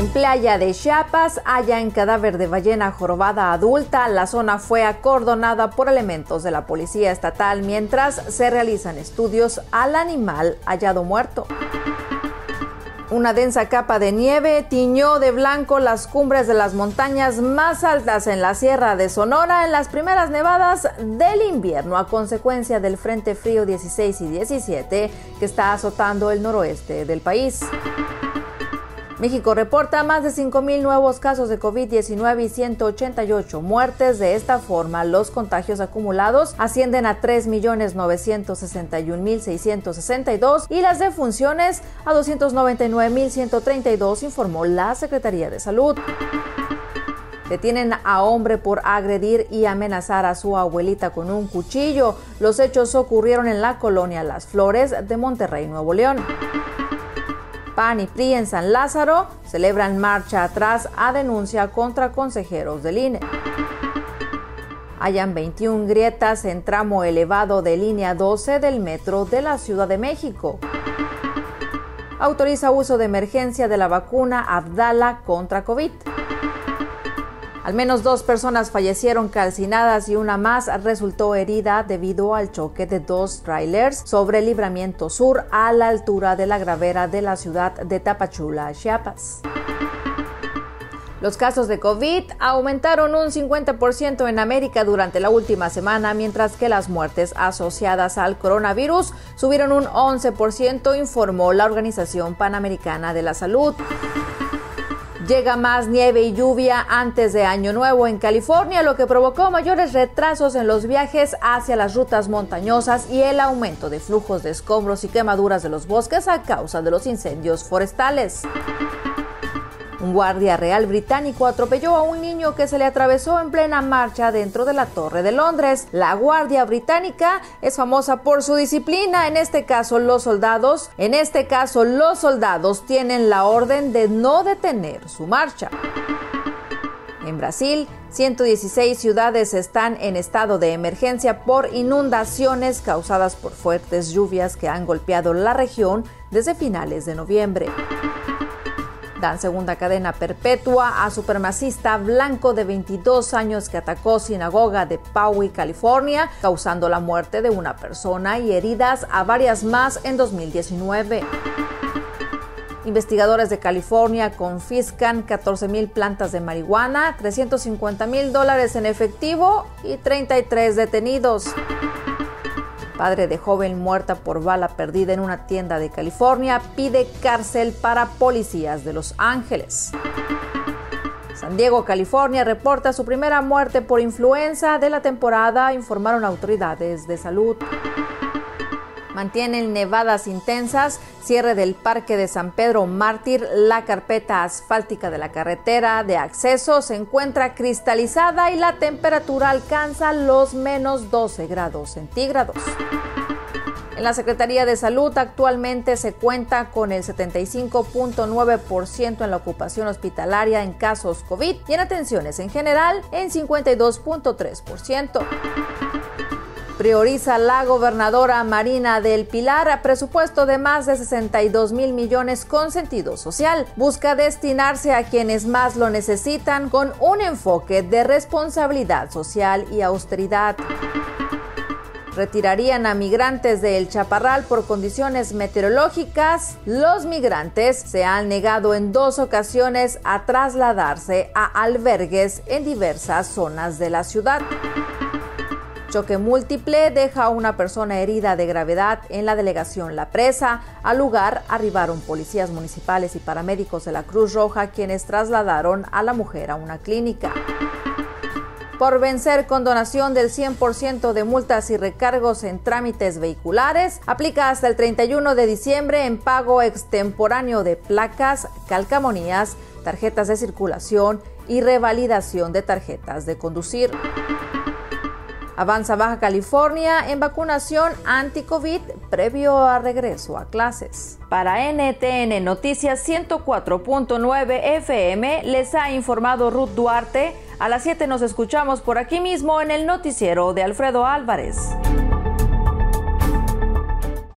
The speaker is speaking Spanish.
En playa de Chiapas hallan cadáver de ballena jorobada adulta. La zona fue acordonada por elementos de la policía estatal mientras se realizan estudios al animal hallado muerto. Una densa capa de nieve tiñó de blanco las cumbres de las montañas más altas en la Sierra de Sonora en las primeras nevadas del invierno a consecuencia del Frente Frío 16 y 17 que está azotando el noroeste del país. México reporta más de 5.000 nuevos casos de COVID-19 y 188 muertes. De esta forma, los contagios acumulados ascienden a 3.961.662 y las defunciones a 299.132, informó la Secretaría de Salud. Detienen a hombre por agredir y amenazar a su abuelita con un cuchillo. Los hechos ocurrieron en la colonia Las Flores de Monterrey, Nuevo León. PAN y PRI en San Lázaro celebran marcha atrás a denuncia contra consejeros del INE. Hayan 21 grietas en tramo elevado de línea 12 del metro de la Ciudad de México. Autoriza uso de emergencia de la vacuna Abdala contra COVID. Al menos dos personas fallecieron calcinadas y una más resultó herida debido al choque de dos trailers sobre el libramiento sur a la altura de la gravera de la ciudad de Tapachula, Chiapas. Los casos de COVID aumentaron un 50% en América durante la última semana, mientras que las muertes asociadas al coronavirus subieron un 11%, informó la Organización Panamericana de la Salud. Llega más nieve y lluvia antes de Año Nuevo en California, lo que provocó mayores retrasos en los viajes hacia las rutas montañosas y el aumento de flujos de escombros y quemaduras de los bosques a causa de los incendios forestales. Un guardia real británico atropelló a un niño que se le atravesó en plena marcha dentro de la Torre de Londres. La Guardia Británica es famosa por su disciplina, en este caso los soldados, en este caso los soldados tienen la orden de no detener su marcha. En Brasil, 116 ciudades están en estado de emergencia por inundaciones causadas por fuertes lluvias que han golpeado la región desde finales de noviembre. Dan segunda cadena perpetua a supremacista blanco de 22 años que atacó sinagoga de Poway, California, causando la muerte de una persona y heridas a varias más en 2019. Investigadores de California confiscan 14 mil plantas de marihuana, 350 mil dólares en efectivo y 33 detenidos padre de joven muerta por bala perdida en una tienda de California, pide cárcel para policías de Los Ángeles. San Diego, California, reporta su primera muerte por influenza de la temporada, informaron autoridades de salud mantienen nevadas intensas, cierre del Parque de San Pedro Mártir, la carpeta asfáltica de la carretera de acceso se encuentra cristalizada y la temperatura alcanza los menos 12 grados centígrados. En la Secretaría de Salud actualmente se cuenta con el 75.9% en la ocupación hospitalaria en casos COVID y en atenciones en general en 52.3% prioriza la gobernadora Marina del Pilar a presupuesto de más de 62 mil millones con sentido social. Busca destinarse a quienes más lo necesitan con un enfoque de responsabilidad social y austeridad retirarían a migrantes del Chaparral por condiciones meteorológicas. Los migrantes se han negado en dos ocasiones a trasladarse a albergues en diversas zonas de la ciudad. Choque múltiple deja a una persona herida de gravedad en la delegación La Presa. Al lugar arribaron policías municipales y paramédicos de la Cruz Roja quienes trasladaron a la mujer a una clínica. Por vencer con donación del 100% de multas y recargos en trámites vehiculares, aplica hasta el 31 de diciembre en pago extemporáneo de placas, calcamonías, tarjetas de circulación y revalidación de tarjetas de conducir. Avanza Baja California en vacunación anti-COVID previo a regreso a clases. Para NTN Noticias 104.9 FM les ha informado Ruth Duarte. A las 7 nos escuchamos por aquí mismo en el noticiero de Alfredo Álvarez.